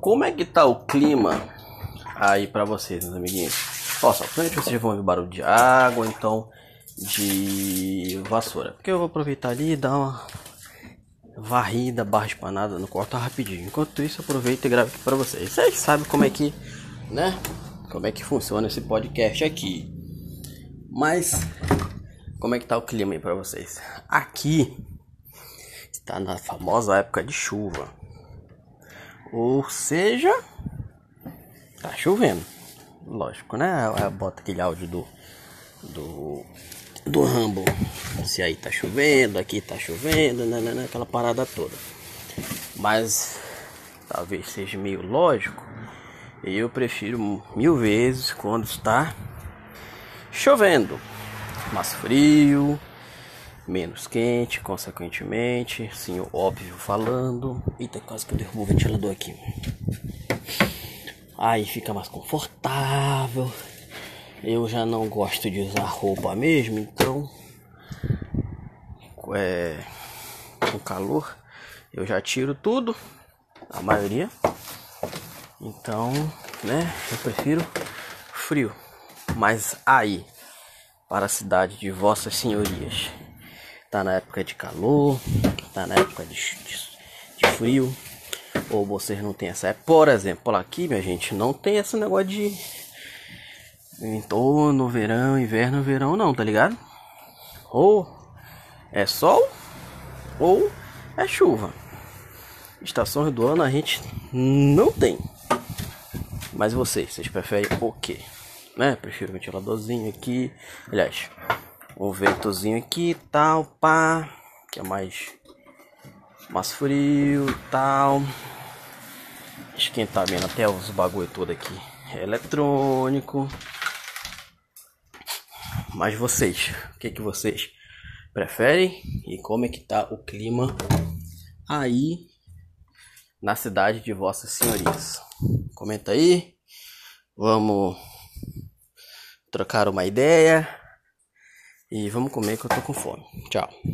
Como é que tá o clima aí pra vocês, meus amiguinhos? Só provavelmente vocês vão ouvir barulho de água, então de vassoura. Porque eu vou aproveitar ali e dar uma varrida, barra espanada no quarto rapidinho. Enquanto isso, aproveito e gravo aqui pra vocês. Vocês sabem como é que, né? Como é que funciona esse podcast aqui. Mas, como é que tá o clima aí pra vocês? Aqui está na famosa época de chuva. Ou seja, tá chovendo. Lógico, né? Bota aquele áudio do do do Rambo. Se aí tá chovendo, aqui tá chovendo, né, né, né, aquela parada toda. Mas talvez seja meio lógico. Eu prefiro mil vezes quando está chovendo, mais frio, menos quente, consequentemente, sim, óbvio falando. Eita, quase que eu derrubo o ventilador aqui. Aí fica mais confortável. Eu já não gosto de usar roupa mesmo, então é, com calor eu já tiro tudo, a maioria. Então, né, eu prefiro frio. Mas aí, para a cidade de vossas senhorias, tá na época de calor, tá na época de, de, de frio, ou vocês não tem essa época. Por exemplo, aqui, minha gente, não tem esse negócio de outono, verão, inverno, verão, não, tá ligado? Ou é sol, ou é chuva. Estações do ano a gente não tem. Mas vocês, vocês preferem o quê? Né? Prefiro um ventiladorzinho aqui. Aliás, um ventozinho aqui tal, pá, que é mais mais frio, tal. Esquentamento até os bagulho todo aqui. É eletrônico. Mas vocês, o que que vocês preferem e como é que tá o clima aí na cidade de vossas senhorias? Comenta aí. Vamos trocar uma ideia. E vamos comer que eu tô com fome. Tchau.